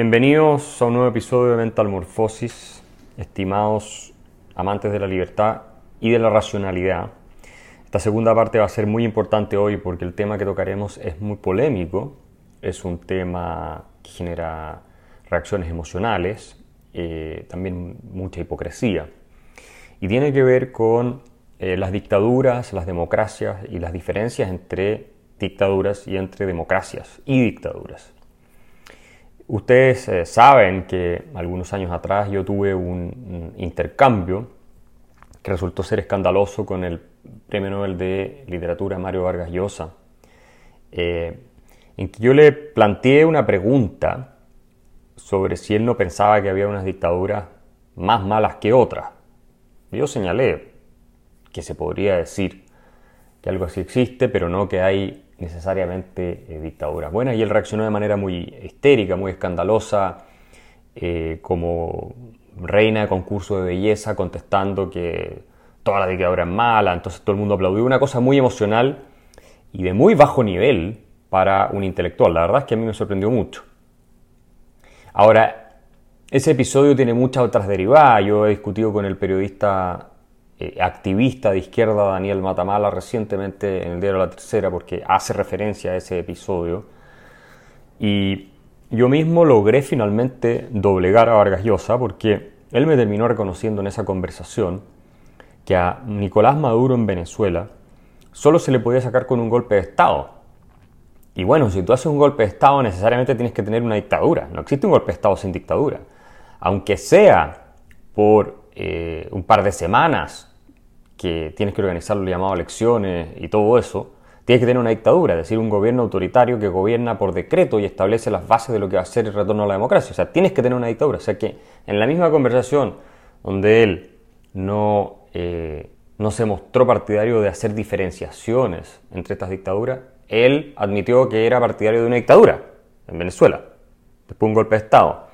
Bienvenidos a un nuevo episodio de Mental Morphosis, estimados amantes de la libertad y de la racionalidad. Esta segunda parte va a ser muy importante hoy porque el tema que tocaremos es muy polémico, es un tema que genera reacciones emocionales, eh, también mucha hipocresía, y tiene que ver con eh, las dictaduras, las democracias y las diferencias entre dictaduras y entre democracias y dictaduras. Ustedes eh, saben que algunos años atrás yo tuve un, intercambio que resultó ser escandaloso con el Premio Nobel de Literatura Mario Vargas Llosa, eh, en que yo le planteé una pregunta sobre si él no pensaba que había unas dictaduras más malas que otras. Yo señalé que se podría decir que algo así existe, pero no que hay necesariamente eh, dictaduras buenas. Y él reaccionó de manera muy histérica, muy escandalosa, eh, como reina de concurso de belleza, contestando que toda la dictadura es mala. Entonces todo el mundo aplaudió. Una cosa muy emocional y de muy bajo nivel para un intelectual. La verdad es que a mí me sorprendió mucho. Ahora, ese episodio tiene muchas otras derivadas. Yo he discutido con el periodista eh, activista de izquierda Daniel Matamala recientemente en el diario La Tercera porque hace referencia a ese episodio. Y yo mismo logré finalmente doblegar a Vargas Llosa porque él me terminó reconociendo en esa conversación que a Nicolás Maduro en Venezuela solo se le podía sacar con un golpe de Estado. Y bueno, si tú haces un golpe de Estado necesariamente tienes que tener una dictadura. No existe un golpe de Estado sin dictadura. Aunque sea por eh, un par de semanas que tienes que organizar lo llamado elecciones y todo eso, tienes que tener una dictadura, es decir, un gobierno autoritario que gobierna por decreto y establece las bases de lo que va a ser el retorno a la democracia. O sea, tienes que tener una dictadura. O sea que en la misma conversación donde él no, eh, no se mostró partidario de hacer diferenciaciones entre estas dictaduras, él admitió que era partidario de una dictadura en Venezuela, después de un golpe de Estado.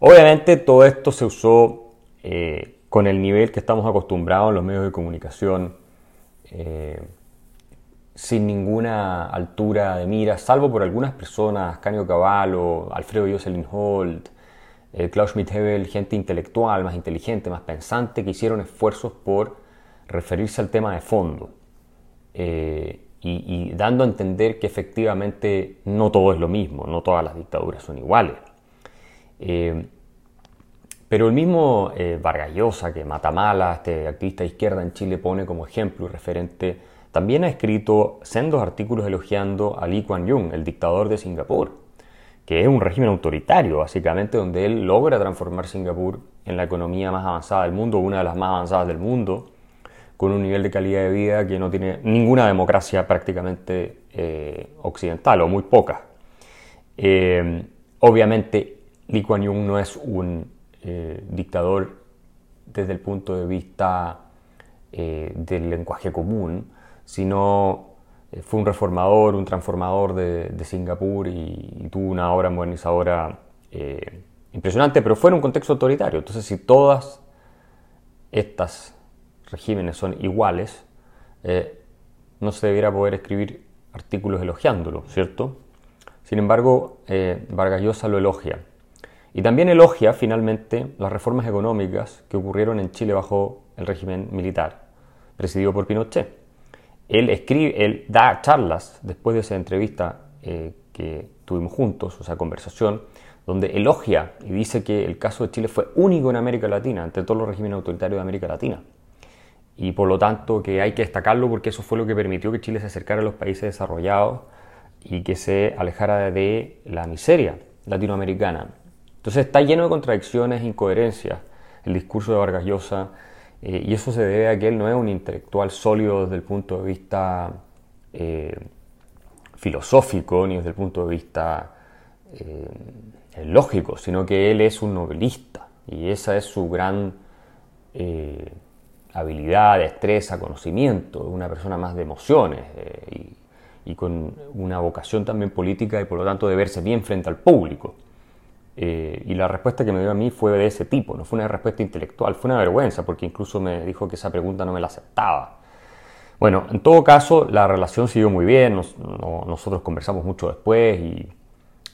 Obviamente todo esto se usó eh, con el nivel que estamos acostumbrados en los medios de comunicación, eh, sin ninguna altura de mira, salvo por algunas personas, Canio Cavallo, Alfredo Jocelyn Holt, eh, Klaus Schmidt-Hebel, gente intelectual, más inteligente, más pensante, que hicieron esfuerzos por referirse al tema de fondo eh, y, dando a entender que efectivamente no todo es lo mismo, no todas las dictaduras son iguales. Pero el mismo eh, Vargas Llosa, que Matamala, este activista de izquierda en Chile, pone como ejemplo y referente, también ha escrito sendos artículos elogiando a Lee Kuan Yew, el dictador de Singapur, que es un régimen autoritario, básicamente, donde él logra transformar Singapur en la economía más avanzada del mundo, una de las más avanzadas del mundo, con un nivel de calidad de vida que no tiene ninguna democracia prácticamente eh, occidental, o muy poca. Eh, obviamente, Lee Kuan Yew no es un eh, dictador desde el punto de vista eh, del lenguaje común, sino eh, fue un reformador, un transformador de, Singapur y, tuvo una obra modernizadora impresionante, pero fue en un contexto autoritario. Entonces, si todas estas regímenes son iguales, no se debiera poder escribir artículos elogiándolo, ¿cierto? Sin embargo, Vargas Llosa lo elogia y también elogia finalmente las reformas económicas que ocurrieron en Chile bajo el régimen militar, presidido por Pinochet. Él, escribe, él da charlas después de esa entrevista eh, que tuvimos juntos, o sea, conversación, donde elogia y dice que el caso de Chile fue único en América Latina, entre todos los regímenes autoritarios de América Latina. Y por lo tanto que hay que destacarlo porque eso fue lo que permitió que Chile se acercara a los países desarrollados y que se alejara de la miseria latinoamericana. Entonces está lleno de contradicciones, incoherencias el discurso de Vargas Llosa eh, y eso se debe a que él no es un intelectual sólido desde el punto de vista eh, filosófico ni desde el punto de vista eh, lógico, sino que él es un novelista y esa es su gran habilidad, destreza, conocimiento, una persona más de emociones y, y con una vocación también política y por lo tanto de verse bien frente al público. Eh, y la respuesta que me dio a mí fue de ese tipo, no fue una respuesta intelectual, fue una vergüenza, porque incluso me dijo que esa pregunta no me la aceptaba. Bueno, en todo caso, la relación siguió muy bien, nosotros conversamos mucho después y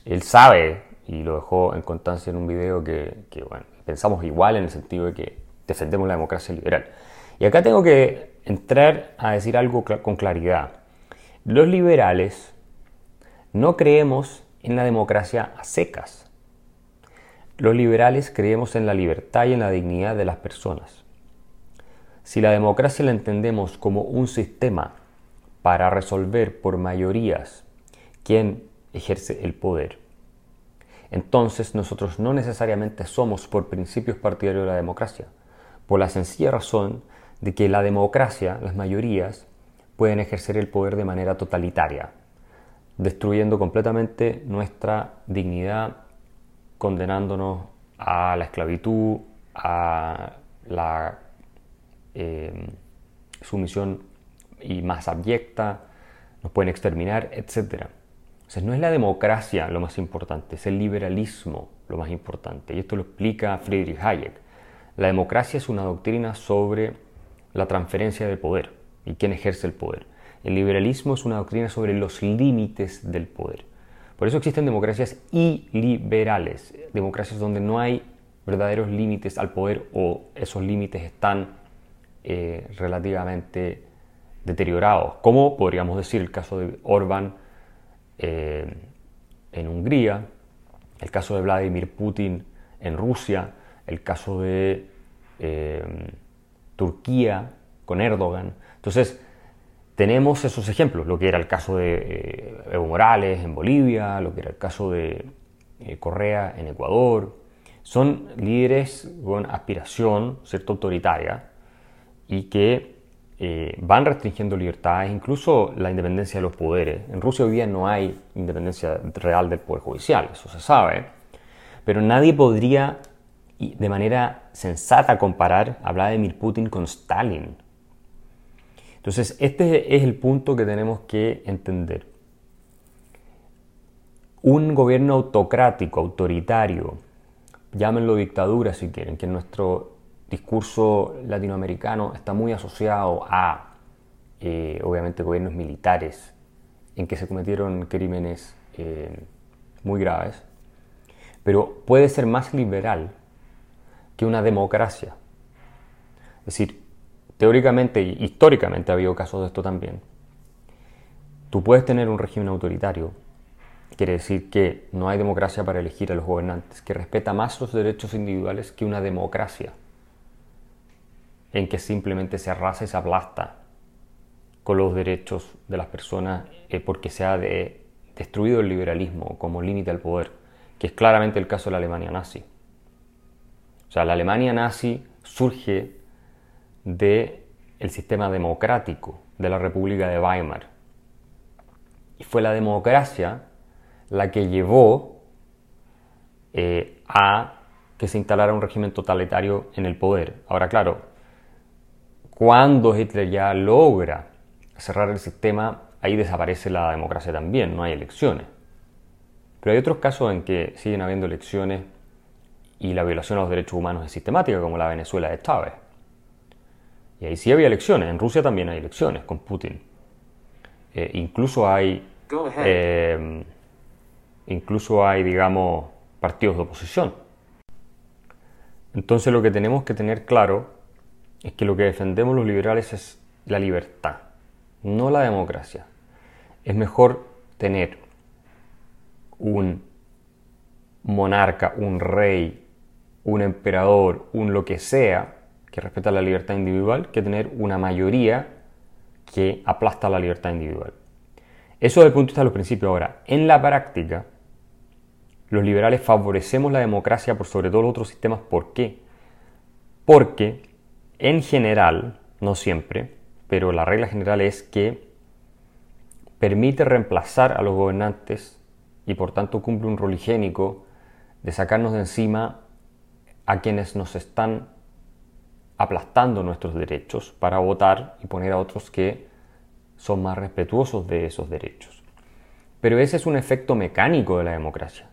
él sabe y lo dejó en constancia en un video que, pensamos igual en el sentido de que defendemos la democracia liberal. Y acá tengo que entrar a decir algo con claridad. Los liberales no creemos en la democracia a secas. Los liberales creemos en la libertad y en la dignidad de las personas. Si la democracia la entendemos como un sistema para resolver por mayorías quién ejerce el poder, entonces nosotros no necesariamente somos por principios partidarios de la democracia, por la sencilla razón de que la democracia, las mayorías, pueden ejercer el poder de manera totalitaria, destruyendo completamente nuestra dignidad, condenándonos a la esclavitud, a la eh, sumisión y más abyecta, nos pueden exterminar, etc. O no es la democracia lo más importante, es el liberalismo lo más importante. Y esto lo explica Friedrich Hayek. La democracia es una doctrina sobre la transferencia de poder y quién ejerce el poder. El liberalismo es una doctrina sobre los límites del poder. Por eso existen democracias iliberales, democracias donde no hay verdaderos límites al poder o esos límites están eh, relativamente deteriorados, como podríamos decir el caso de Orbán eh, en Hungría, el caso de Vladimir Putin en Rusia, el caso de eh, Turquía con Erdogan. Entonces, tenemos esos ejemplos, lo que era el caso de eh, Evo Morales en Bolivia, lo que era el caso de Correa en Ecuador. Son líderes con aspiración, cierto, autoritaria, y que eh, van restringiendo libertades, incluso la independencia de los poderes. En Rusia hoy día no hay independencia real del poder judicial, eso se sabe, pero nadie podría de manera sensata comparar a Vladimir Putin con Stalin. Entonces, este es el punto que tenemos que entender. Un gobierno autocrático, autoritario, llámenlo dictadura si quieren, que en nuestro discurso latinoamericano está muy asociado a, eh, obviamente, gobiernos militares en que se cometieron crímenes eh, muy graves, pero puede ser más liberal que una democracia. Es decir, teóricamente y históricamente ha habido casos de esto también. Tú puedes tener un régimen autoritario, quiere decir que no hay democracia para elegir a los gobernantes, que respeta más los derechos individuales que una democracia en que simplemente se arrasa y se aplasta con los derechos de las personas eh, porque se ha destruido el liberalismo como límite al poder, que es claramente el caso de la Alemania nazi. O sea, la Alemania nazi surge del el sistema democrático de la República de Weimar. Y fue la democracia la que llevó eh, a que se instalara un régimen totalitario en el poder. Ahora, claro, cuando Hitler ya logra cerrar el sistema, ahí desaparece la democracia también, no hay elecciones. Pero hay otros casos en que siguen habiendo elecciones y la violación a los derechos humanos es sistemática, como la Venezuela de Chávez. Y ahí sí había elecciones, en Rusia también hay elecciones con Putin. Eh, incluso hay, eh, incluso hay, digamos, partidos de oposición. Entonces lo que tenemos que tener claro es que lo que defendemos los liberales es la libertad, no la democracia. Es mejor tener un monarca, un rey, un emperador, un lo que sea, que respeta la libertad individual, que tener una mayoría que aplasta la libertad individual. Eso desde el punto de vista de los principios. Ahora, en la práctica, los liberales favorecemos la democracia por sobre todos los otros sistemas. ¿Por qué? Porque en general, no siempre, pero la regla general es que permite reemplazar a los gobernantes y por tanto cumple un rol higiénico de sacarnos de encima a quienes nos están aplastando nuestros derechos para votar y poner a otros que son más respetuosos de esos derechos. Pero ese es un efecto mecánico de la democracia.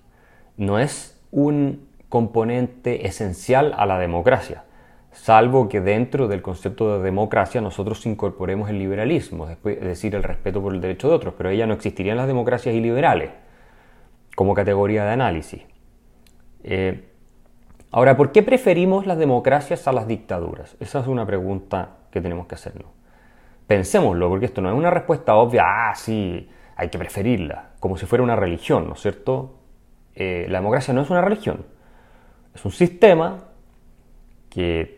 No es un componente esencial a la democracia salvo que dentro del concepto de democracia nosotros incorporemos el liberalismo, es decir, el respeto por el derecho de otros, pero ella no existirían las democracias iliberales como categoría de análisis. Eh, ahora, ¿por qué preferimos las democracias a las dictaduras? Esa es una pregunta que tenemos que hacernos. Pensémoslo, porque esto no es una respuesta obvia, ah, sí, hay que preferirla, como si fuera una religión, ¿no es cierto? Eh, la democracia no es una religión, es un sistema que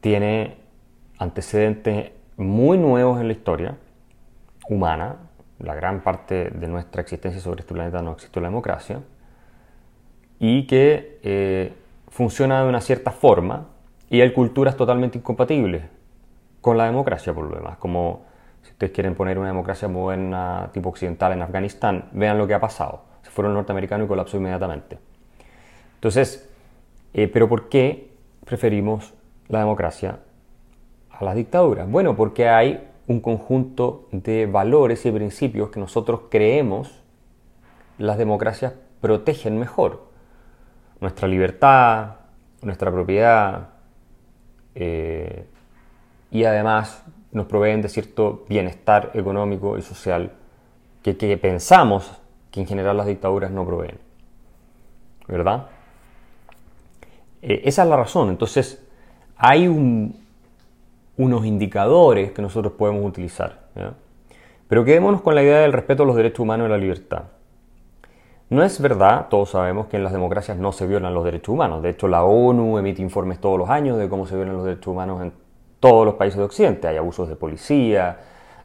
tiene antecedentes muy nuevos en la historia humana, la gran parte de nuestra existencia sobre este planeta no existe la democracia, y que eh, funciona de una cierta forma y hay culturas totalmente incompatibles con la democracia por lo demás, como si ustedes quieren poner una democracia moderna tipo occidental en Afganistán, vean lo que ha pasado. Se fueron norteamericanos y colapsó inmediatamente. Entonces, eh, ¿pero por qué preferimos la democracia a las dictaduras? Bueno, porque hay un conjunto de valores y principios que nosotros creemos las democracias protegen mejor. Nuestra libertad, nuestra propiedad eh, y además nos proveen de cierto bienestar económico y social que, pensamos que en general las dictaduras no proveen. ¿Verdad? Eh, esa es la razón. Entonces, hay un, unos indicadores que nosotros podemos utilizar. Pero quedémonos con la idea del respeto a los derechos humanos y la libertad. No es verdad, todos sabemos que en las democracias no se violan los derechos humanos. De hecho, la ONU emite informes todos los años de cómo se violan los derechos humanos en todos los países de Occidente. Hay abusos de policía,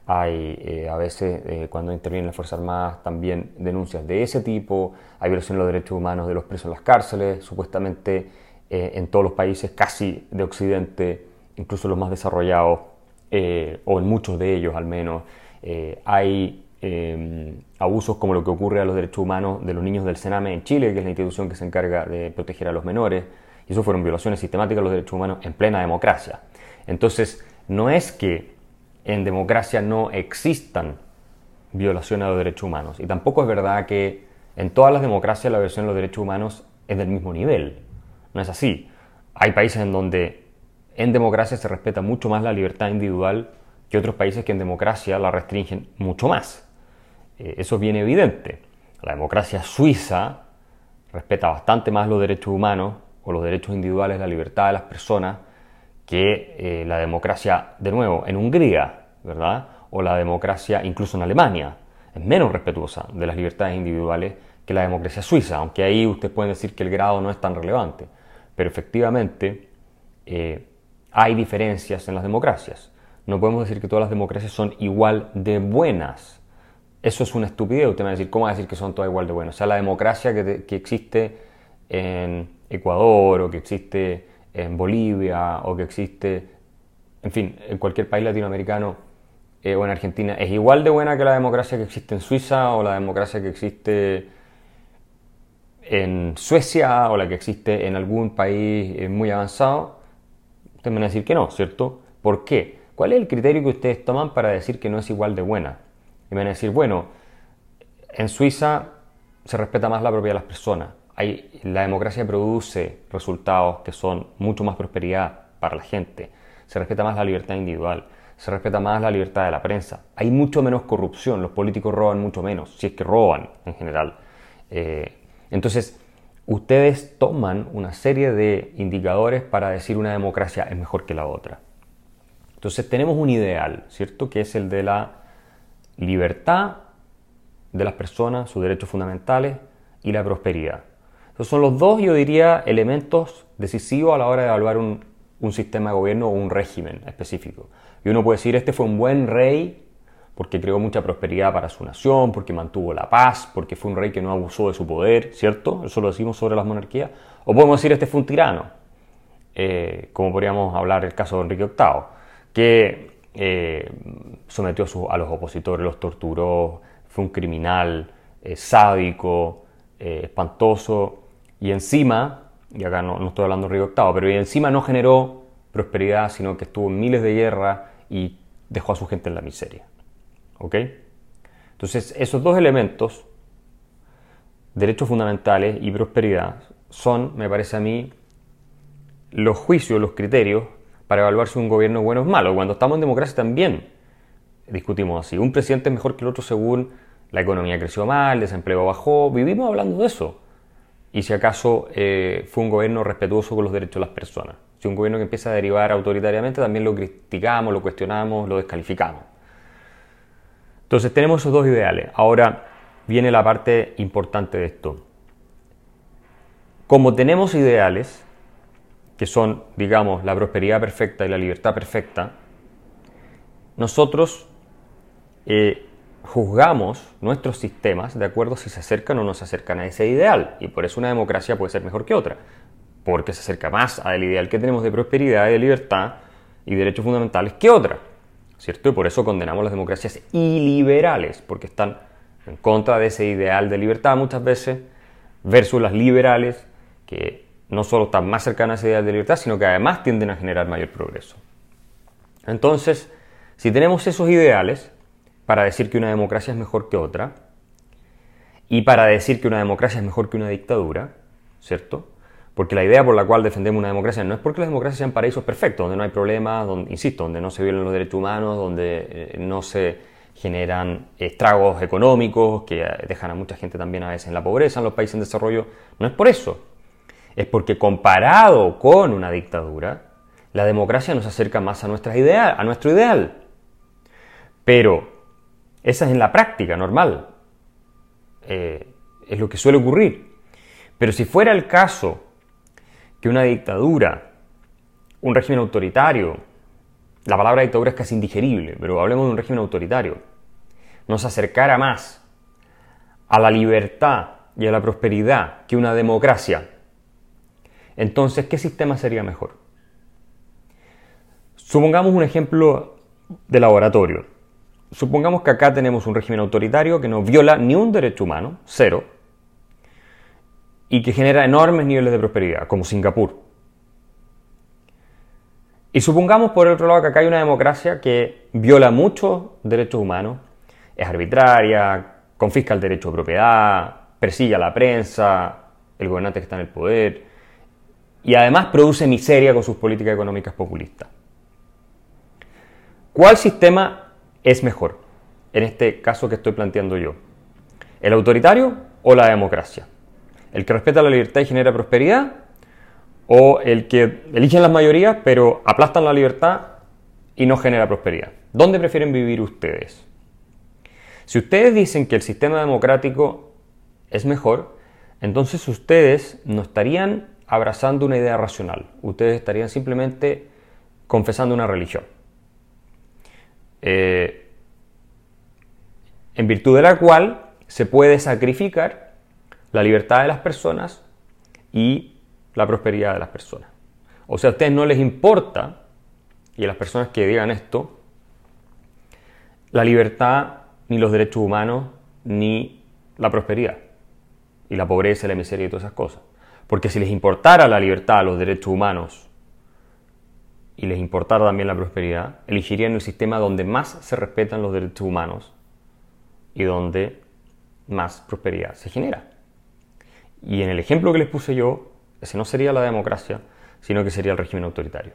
hay eh, a veces eh, cuando intervienen las Fuerzas Armadas también denuncias de ese tipo, hay violación de los derechos humanos de los presos en las cárceles, supuestamente eh, en todos los países casi de Occidente incluso los más desarrollados, o en muchos de ellos al menos, hay em, abusos como lo que ocurre a los derechos humanos de los niños del Sename en Chile, que es la institución que se encarga de proteger a los menores, y eso fueron violaciones sistemáticas de los derechos humanos en plena democracia. Entonces, no es que en democracia no existan violaciones a los derechos humanos, y tampoco es verdad que en todas las democracias la violación de los derechos humanos es del mismo nivel. No es así. Hay países en donde en democracia se respeta mucho más la libertad individual que otros países que en democracia la restringen mucho más. Eh, eso es bien evidente. La democracia suiza respeta bastante más los derechos humanos o los derechos individuales, la libertad de las personas, que eh, la democracia, de nuevo, en Hungría, ¿verdad? O la democracia incluso en Alemania. Es menos respetuosa de las libertades individuales que la democracia suiza, aunque ahí ustedes pueden decir que el grado no es tan relevante. Pero efectivamente, eh, hay diferencias en las democracias. No podemos decir que todas las democracias son igual de buenas. Eso es una estupidez. Usted me va a decir, ¿cómo va a decir que son todas igual de buenas? O sea, la democracia que, existe en Ecuador o que existe en Bolivia o que existe, en fin, en cualquier país latinoamericano eh, o en Argentina, es igual de buena que la democracia que existe en Suiza o la democracia que existe en Suecia o la que existe en algún país eh, muy avanzado. Ustedes me van a decir que no, ¿cierto? ¿Por qué? ¿Cuál es el criterio que ustedes toman para decir que no es igual de buena? Y me van a decir, bueno, en Suiza se respeta más la propiedad de las personas. Hay, la democracia produce resultados que son mucho más prosperidad para la gente. Se respeta más la libertad individual. Se respeta más la libertad de la prensa. Hay mucho menos corrupción. Los políticos roban mucho menos, si es que roban en general. Eh, entonces, ustedes toman una serie de indicadores para decir una democracia es mejor que la otra. Entonces tenemos un ideal, ¿cierto? Que es el de la libertad de las personas, sus derechos fundamentales y la prosperidad. Esos son los dos, yo diría, elementos decisivos a la hora de evaluar un, un sistema de gobierno o un régimen específico. Y uno puede decir, este fue un buen rey porque creó mucha prosperidad para su nación, porque mantuvo la paz, porque fue un rey que no abusó de su poder, ¿cierto? Eso lo decimos sobre las monarquías. O podemos decir, este fue un tirano, eh, como podríamos hablar el caso de Enrique VIII, que eh, sometió a, los opositores, los torturó, fue un criminal eh, sádico, espantoso, y encima, y acá no, estoy hablando de Enrique VIII, pero encima no generó prosperidad, sino que estuvo en miles de guerras y dejó a su gente en la miseria. ¿Ok? Entonces, esos dos elementos, derechos fundamentales y prosperidad, son, me parece a mí, los juicios, los criterios para evaluar si un gobierno bueno es malo. Cuando estamos en democracia también discutimos así. Un presidente es mejor que el otro según la economía creció mal, el desempleo bajó. Vivimos hablando de eso. y si acaso eh, fue un gobierno respetuoso con los derechos de las personas. Si un gobierno que empieza a derivar autoritariamente, también lo criticamos, lo cuestionamos, lo descalificamos. Entonces tenemos esos dos ideales. Ahora viene la parte importante de esto. Como tenemos ideales, que son, digamos, la prosperidad perfecta y la libertad perfecta, nosotros eh, juzgamos nuestros sistemas de acuerdo a si se acercan o no se acercan a ese ideal. Y por eso una democracia puede ser mejor que otra, porque se acerca más al ideal que tenemos de prosperidad y de libertad y derechos fundamentales que otra. ¿Cierto? Y por eso condenamos las democracias iliberales, porque están en contra de ese ideal de libertad muchas veces, versus las liberales, que no solo están más cercanas a ese ideal de libertad, sino que además tienden a generar mayor progreso. Entonces, si tenemos esos ideales, para decir que una democracia es mejor que otra, y para decir que una democracia es mejor que una dictadura, ¿cierto? Porque la idea por la cual defendemos una democracia no es porque las democracias sean paraísos perfectos, donde no hay problemas, donde, insisto, donde no se violen los derechos humanos, donde eh, no se generan estragos económicos que dejan a mucha gente también a veces en la pobreza en los países en desarrollo. No es por eso. Es porque comparado con una dictadura, la democracia nos acerca más a, a nuestro ideal. Pero esa es en la práctica normal. Eh, es lo que suele ocurrir. Pero si fuera el caso que una dictadura, un régimen autoritario, la palabra dictadura es casi indigerible, pero hablemos de un régimen autoritario, nos acercara más a la libertad y a la prosperidad que una democracia, entonces, ¿qué sistema sería mejor? Supongamos un ejemplo de laboratorio. Supongamos que acá tenemos un régimen autoritario que no viola ni un derecho humano, cero, y que genera enormes niveles de prosperidad, como Singapur. Y supongamos por otro lado que acá hay una democracia que viola muchos derechos humanos, es arbitraria, confisca el derecho de propiedad, persigue a la prensa, el gobernante que está en el poder, y además produce miseria con sus políticas económicas populistas. ¿Cuál sistema es mejor? En este caso que estoy planteando yo. ¿El autoritario o la democracia? ¿El que respeta la libertad y genera prosperidad? o el que eligen las mayorías pero aplastan la libertad y no genera prosperidad. ¿Dónde prefieren vivir ustedes? Si ustedes dicen que el sistema democrático es mejor, entonces ustedes no estarían abrazando una idea racional, ustedes estarían simplemente confesando una religión. Eh, en virtud de la cual se puede sacrificar la libertad de las personas y la prosperidad de las personas. O sea, a ustedes no les importa, y a las personas que digan esto, la libertad, ni los derechos humanos, ni la prosperidad, y la pobreza, la miseria y todas esas cosas. Porque si les importara la libertad, los derechos humanos, y les importara también la prosperidad, elegirían el sistema donde más se respetan los derechos humanos y donde más prosperidad se genera. Y en el ejemplo que les puse yo, ese no sería la democracia, sino que sería el régimen autoritario.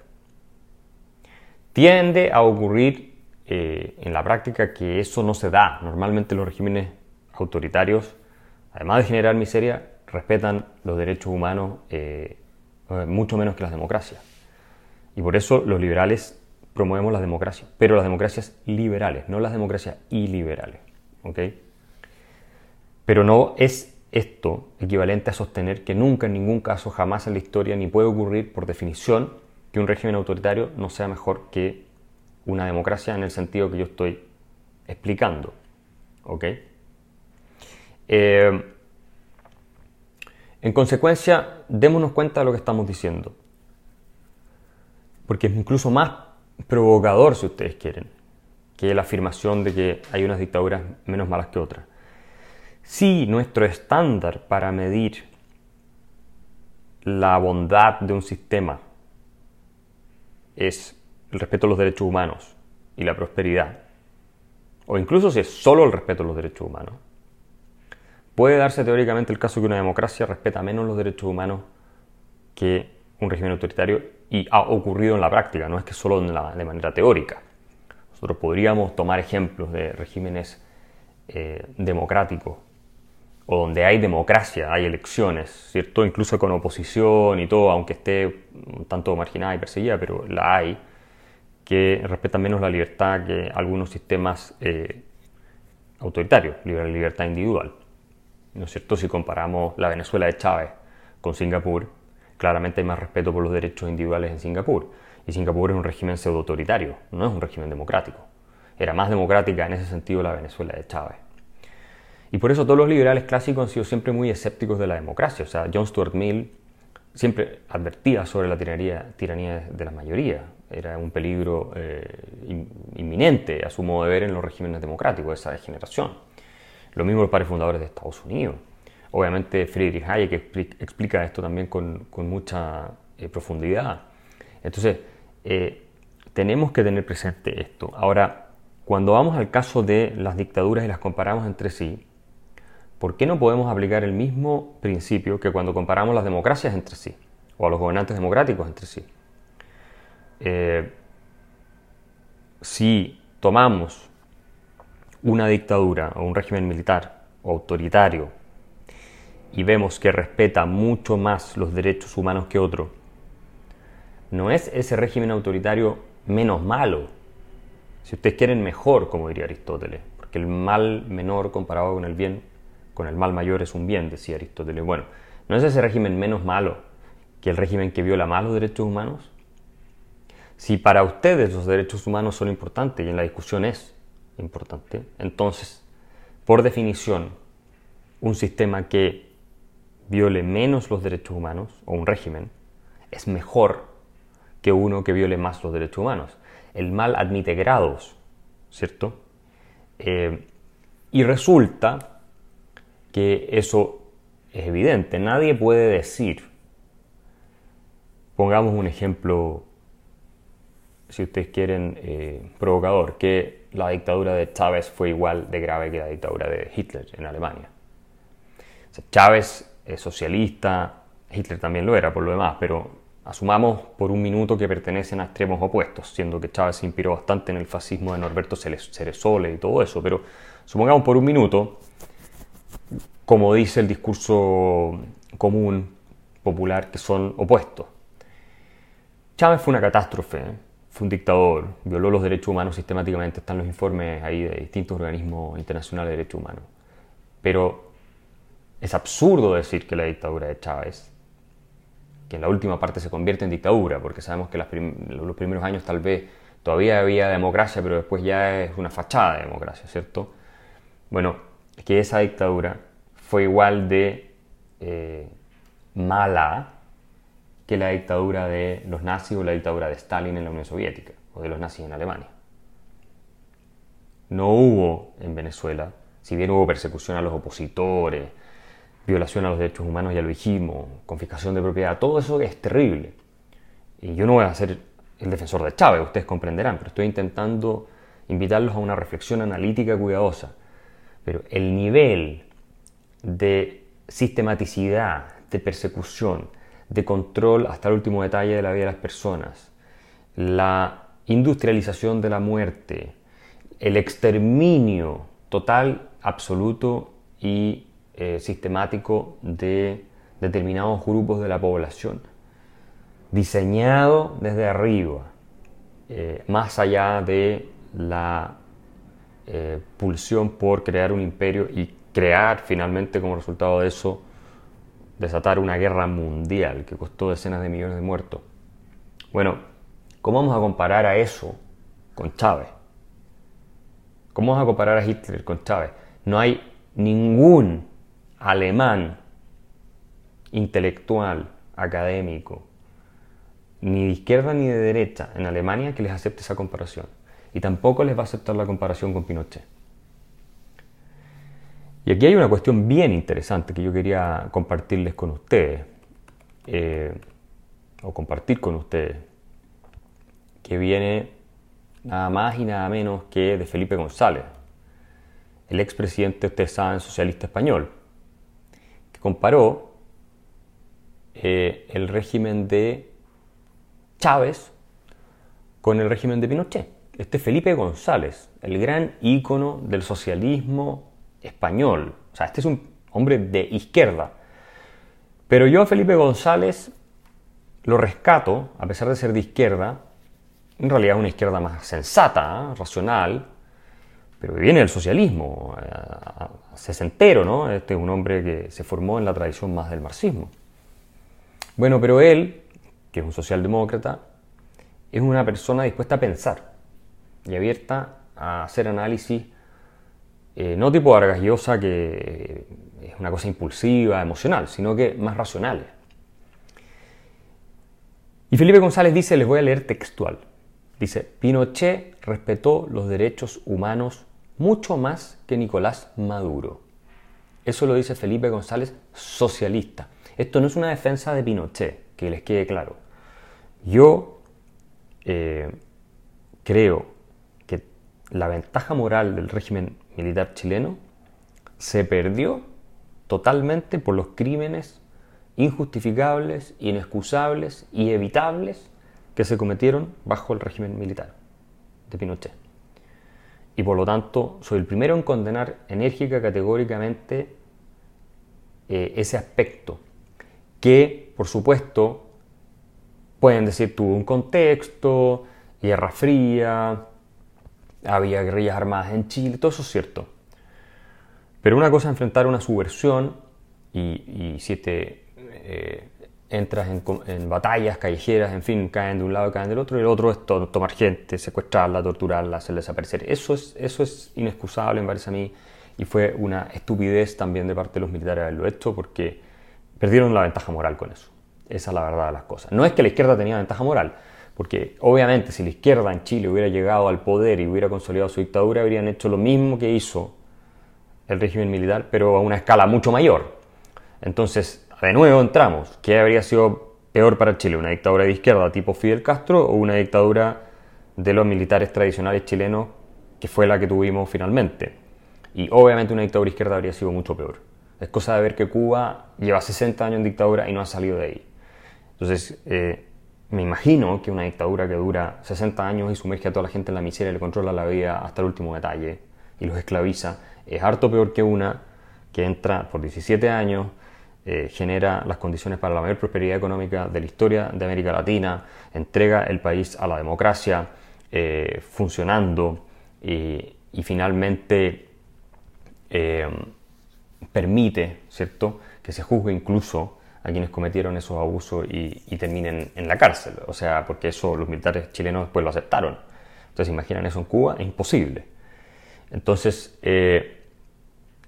Tiende a ocurrir eh, en la práctica que eso no se da. Normalmente los regímenes autoritarios, además de generar miseria, respetan los derechos humanos eh, eh, mucho menos que las democracias. Y por eso los liberales promovemos las democracias, pero las democracias liberales, no las democracias iliberales. Pero no es esto equivalente a sostener que nunca, en ningún caso, jamás en la historia, ni puede ocurrir por definición, que un régimen autoritario no sea mejor que una democracia en el sentido que yo estoy explicando. ¿Ok? Eh, en consecuencia, démonos cuenta de lo que estamos diciendo. Porque es incluso más provocador, si ustedes quieren, que la afirmación de que hay unas dictaduras menos malas que otras. Si nuestro estándar para medir la bondad de un sistema es el respeto a los derechos humanos y la prosperidad, o incluso si es solo el respeto a los derechos humanos, puede darse teóricamente el caso que una democracia respeta menos los derechos humanos que un régimen autoritario y ha ocurrido en la práctica, no es que solo de manera teórica. Nosotros podríamos tomar ejemplos de regímenes eh, democráticos o donde hay democracia, hay elecciones, ¿cierto? Incluso con oposición y todo, aunque esté un tanto marginada y perseguida, pero la hay, que respetan menos la libertad que algunos sistemas eh, autoritarios, la libertad individual. ¿No es cierto? Si comparamos la Venezuela de Chávez con Singapur, claramente hay más respeto por los derechos individuales en Singapur. Y Singapur es un régimen pseudo-autoritario, no es un régimen democrático. Era más democrática en ese sentido la Venezuela de Chávez. Y por eso todos los liberales clásicos han sido siempre muy escépticos de la democracia. O sea, John Stuart Mill siempre advertía sobre la tiranía, tiranía de la mayoría. Era un peligro eh, inminente, a su modo de ver, en los regímenes democráticos, esa degeneración. Lo mismo los padres fundadores de Estados Unidos. Obviamente Friedrich Hayek explica esto también con, mucha eh, profundidad. Entonces, eh, tenemos que tener presente esto. Ahora, cuando vamos al caso de las dictaduras y las comparamos entre sí, ¿por qué no podemos aplicar el mismo principio que cuando comparamos las democracias entre sí o a los gobernantes democráticos entre sí? Eh, si tomamos una dictadura o un régimen militar o autoritario y vemos que respeta mucho más los derechos humanos que otro, ¿no es ese régimen autoritario menos malo? Si ustedes quieren mejor, como diría Aristóteles, porque el mal menor comparado con el bien con el mal mayor es un bien, decía Aristóteles. Bueno, ¿no es ese régimen menos malo que el régimen que viola más los derechos humanos? Si para ustedes los derechos humanos son importantes y en la discusión es importante, entonces, por definición, un sistema que viole menos los derechos humanos, o un régimen, es mejor que uno que viole más los derechos humanos. El mal admite grados, ¿cierto? Eh, y resulta que eso es evidente. Nadie puede decir, pongamos un ejemplo, si ustedes quieren, eh, provocador, que la dictadura de Chávez fue igual de grave que la dictadura de Hitler en Alemania. Chávez es socialista, Hitler también lo era por lo demás, pero asumamos por un minuto que pertenecen a extremos opuestos, siendo que Chávez se inspiró bastante en el fascismo de Norberto Ceresole y todo eso, pero supongamos por un minuto como dice el discurso común, popular, que son opuestos. Chávez fue una catástrofe, ¿eh? Fue un dictador, violó los derechos humanos sistemáticamente, están los informes ahí de distintos organismos internacionales de derechos humanos. Pero es absurdo decir que la dictadura de Chávez, que en la última parte se convierte en dictadura, porque sabemos que los primeros años tal vez todavía había democracia, pero después ya es una fachada de democracia, ¿cierto? Bueno, que esa dictadura fue igual de eh, mala que la dictadura de los nazis o la dictadura de Stalin en la Unión Soviética o de los nazis en Alemania. No hubo en Venezuela, si bien hubo persecución a los opositores, violación a los derechos humanos, ya lo dijimos, confiscación de propiedad, todo eso es terrible. Y yo no voy a ser el defensor de Chávez, ustedes comprenderán, pero estoy intentando invitarlos a una reflexión analítica cuidadosa. Pero el nivel de sistematicidad, de persecución, de control hasta el último detalle de la vida de las personas, la industrialización de la muerte, el exterminio total, absoluto y eh, sistemático de determinados grupos de la población, diseñado desde arriba, eh, más allá de la eh, pulsión por crear un imperio y crear finalmente como resultado de eso, desatar una guerra mundial que costó decenas de millones de muertos. Bueno, ¿cómo vamos a comparar a eso con Chávez? ¿Cómo vamos a comparar a Hitler con Chávez? No hay ningún alemán intelectual, académico, ni de izquierda ni de derecha en Alemania que les acepte esa comparación. Y tampoco les va a aceptar la comparación con Pinochet. Y aquí hay una cuestión bien interesante que yo quería compartirles con ustedes, eh, o compartir con ustedes, que viene nada más y nada menos que de Felipe González, el expresidente, ustedes saben, socialista español, que comparó eh, el régimen de Chávez con el régimen de Pinochet. Este Felipe González, el gran ícono del socialismo español. O sea, este es un hombre de izquierda. Pero yo a Felipe González lo rescato, a pesar de ser de izquierda, en realidad una izquierda más sensata, ¿eh? racional, pero viene del socialismo, eh, sesentero, ¿no? Este es un hombre que se formó en la tradición más del marxismo. Bueno, pero él, que es un socialdemócrata, es una persona dispuesta a pensar y abierta a hacer análisis, eh, no tipo Vargas Llosa, que es una cosa impulsiva, emocional, sino que más racionales. Y Felipe González dice, les voy a leer textual, dice, Pinochet respetó los derechos humanos mucho más que Nicolás Maduro. Eso lo dice Felipe González, socialista. Esto no es una defensa de Pinochet, que les quede claro. Yo eh, creo que la ventaja moral del régimen militar chileno se perdió totalmente por los crímenes injustificables, inexcusables y evitables que se cometieron bajo el régimen militar de Pinochet. Y por lo tanto soy el primero en condenar enérgica, categóricamente eh, ese aspecto, que por supuesto pueden decir tuvo un contexto, guerra fría, había guerrillas armadas en Chile, todo eso es cierto. Pero una cosa es enfrentar una subversión y, si te eh, entras en, batallas callejeras, en fin, caen de un lado, caen del otro, y el otro es tomar gente, secuestrarla, torturarla, hacerla desaparecer. Eso es, eso es inexcusable, me parece a mí, y fue una estupidez también de parte de los militares haberlo hecho, porque perdieron la ventaja moral con eso. Esa es la verdad de las cosas. No es que la izquierda tenía ventaja moral, porque obviamente si la izquierda en Chile hubiera llegado al poder y hubiera consolidado su dictadura, habrían hecho lo mismo que hizo el régimen militar, pero a una escala mucho mayor. Entonces, de nuevo entramos. ¿Qué habría sido peor para Chile? ¿Una dictadura de izquierda tipo Fidel Castro o una dictadura de los militares tradicionales chilenos que fue la que tuvimos finalmente? Y obviamente una dictadura izquierda habría sido mucho peor. Es cosa de ver que Cuba lleva 60 años en dictadura y no ha salido de ahí. Entonces, eh, me imagino que una dictadura que dura 60 años y sumerge a toda la gente en la miseria y le controla la vida hasta el último detalle y los esclaviza, es harto peor que una que entra por 17 años, eh, genera las condiciones para la mayor prosperidad económica de la historia de América Latina, entrega el país a la democracia eh, funcionando y, finalmente eh, permite ¿cierto? que se juzgue incluso a quienes cometieron esos abusos y, y, terminen en la cárcel. O sea, porque eso los militares chilenos después lo aceptaron. Entonces, imaginan eso en Cuba, es imposible. Entonces, eh,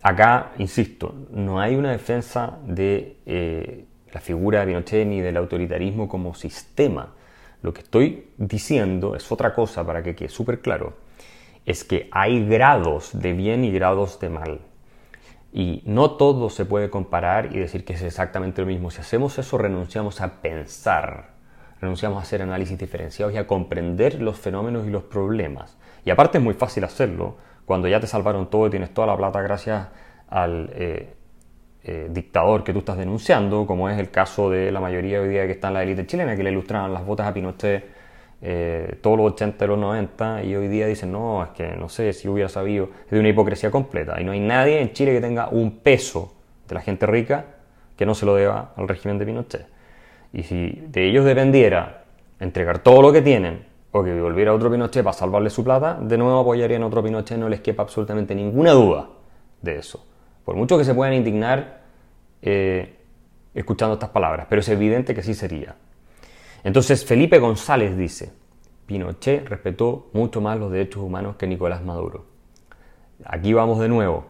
acá, insisto, no hay una defensa de eh, la figura de Pinochet ni del autoritarismo como sistema. Lo que estoy diciendo es otra cosa para que quede súper claro. Es que hay grados de bien y grados de mal. Y no todo se puede comparar y decir que es exactamente lo mismo. Si hacemos eso, renunciamos a pensar, renunciamos a hacer análisis diferenciados y a comprender los fenómenos y los problemas. Y aparte es muy fácil hacerlo cuando ya te salvaron todo y tienes toda la plata gracias al eh, eh, dictador que tú estás denunciando, como es el caso de la mayoría hoy día que está en la élite chilena, que le ilustraban las botas a Pinochet eh, todos los 80 y los 90 y hoy día dicen, no, es que no sé si hubiera sabido, es de una hipocresía completa y no hay nadie en Chile que tenga un peso de la gente rica que no se lo deba al régimen de Pinochet. Y si de ellos dependiera entregar todo lo que tienen o que volviera otro Pinochet para salvarle su plata, de nuevo apoyarían a otro Pinochet, no les quepa absolutamente ninguna duda de eso. Por mucho que se puedan indignar eh, escuchando estas palabras, pero es evidente que sí sería. Entonces Felipe González dice, Pinochet respetó mucho más los derechos humanos que Nicolás Maduro. Aquí vamos de nuevo.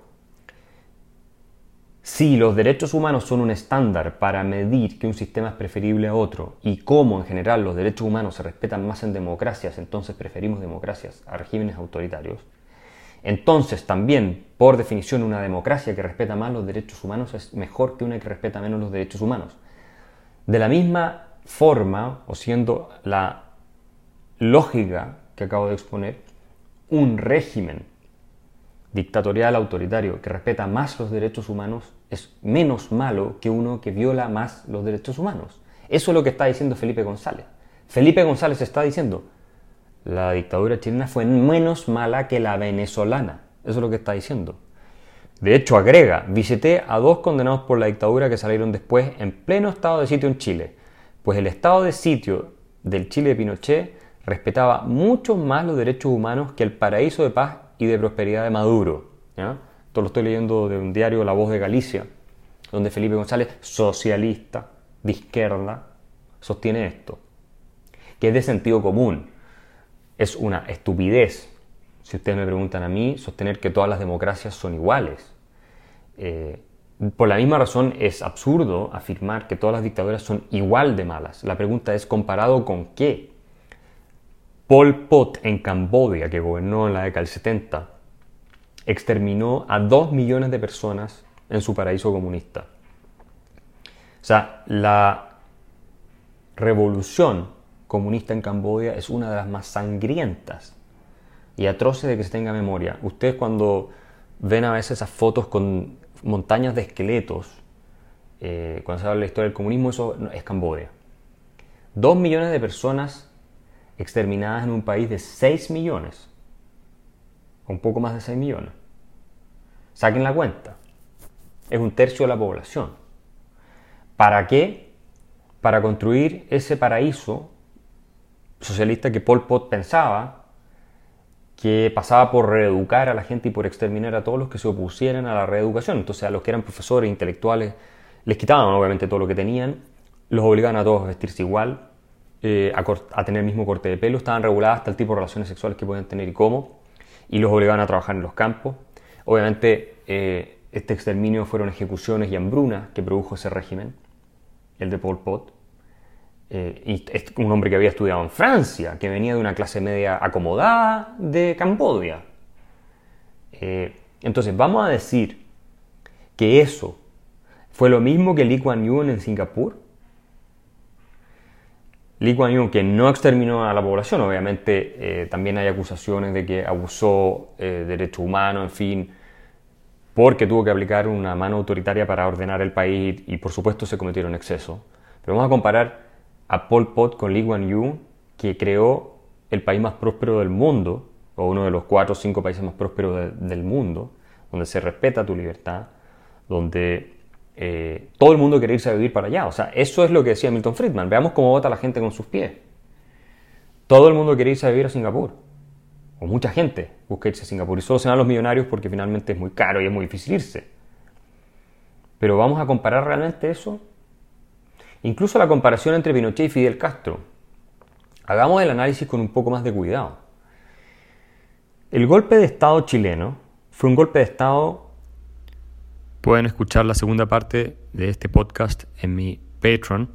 Si los derechos humanos son un estándar para medir que un sistema es preferible a otro y cómo en general los derechos humanos se respetan más en democracias, entonces preferimos democracias a regímenes autoritarios, entonces también, por definición, una democracia que respeta más los derechos humanos es mejor que una que respeta menos los derechos humanos. De la misma forma, o siendo la lógica que acabo de exponer, un régimen dictatorial autoritario que respeta más los derechos humanos es menos malo que uno que viola más los derechos humanos. Eso es lo que está diciendo Felipe González. Felipe González está diciendo, la dictadura chilena fue menos mala que la venezolana. Eso es lo que está diciendo. De hecho, agrega, visité a dos condenados por la dictadura que salieron después en pleno estado de sitio en Chile, pues el estado de sitio del Chile de Pinochet respetaba mucho más los derechos humanos que el paraíso de paz y de prosperidad de Maduro. Esto lo estoy leyendo de un diario La Voz de Galicia, donde Felipe González, socialista, de izquierda, sostiene esto, que es de sentido común. Es una estupidez, si ustedes me preguntan a mí, sostener que todas las democracias son iguales. Eh, por la misma razón es absurdo afirmar que todas las dictaduras son igual de malas. La pregunta es comparado con qué. Pol Pot en Camboya, que gobernó en la década del 70, exterminó a dos millones de personas en su paraíso comunista. O sea, la revolución comunista en Camboya es una de las más sangrientas y atroces de que se tenga memoria. Ustedes cuando ven a veces esas fotos con montañas de esqueletos, eh, cuando se habla de la historia del comunismo, eso es Camboya. Dos millones de personas exterminadas en un país de 6 millones, un poco más de 6 millones. Saquen la cuenta. Es un tercio de la población. ¿Para qué? Para construir ese paraíso socialista que Pol Pot pensaba que pasaba por reeducar a la gente y por exterminar a todos los que se opusieran a la reeducación. Entonces a los que eran profesores, intelectuales, les quitaban obviamente todo lo que tenían, los obligaban a todos a vestirse igual, eh, a, tener el mismo corte de pelo, estaban reguladas hasta el tipo de relaciones sexuales que podían tener y cómo, y los obligaban a trabajar en los campos. Obviamente eh, este exterminio fueron ejecuciones y hambrunas que produjo ese régimen, el de Pol Pot. Eh, y un hombre que había estudiado en Francia, que venía de una clase media acomodada de Cambodia. entonces, vamos a decir que eso fue lo mismo que Lee Kuan Yew en Singapur. Lee Kuan Yew, que no exterminó a la población, obviamente eh, también hay acusaciones de que abusó eh, de derechos humanos, en fin, porque tuvo que aplicar una mano autoritaria para ordenar el país y, por supuesto se cometieron excesos. Pero vamos a comparar a Pol Pot con Lee Kuan Yew, que creó el país más próspero del mundo, o uno de los cuatro o cinco países más prósperos del mundo, donde se respeta tu libertad, donde eh, todo el mundo quiere irse a vivir para allá. O sea, eso es lo que decía Milton Friedman. Veamos cómo vota la gente con sus pies. Todo el mundo quiere irse a vivir a Singapur. O mucha gente busca irse a Singapur. Y solo se van los millonarios porque finalmente es muy caro y es muy difícil irse. Pero vamos a comparar realmente eso. Incluso la comparación entre Pinochet y Fidel Castro. Hagamos el análisis con un poco más de cuidado. El golpe de Estado chileno fue un golpe de Estado Pueden escuchar la segunda parte de este podcast en mi Patreon.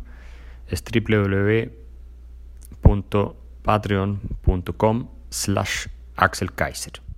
Es www.patreon.com slash Axel Kaiser.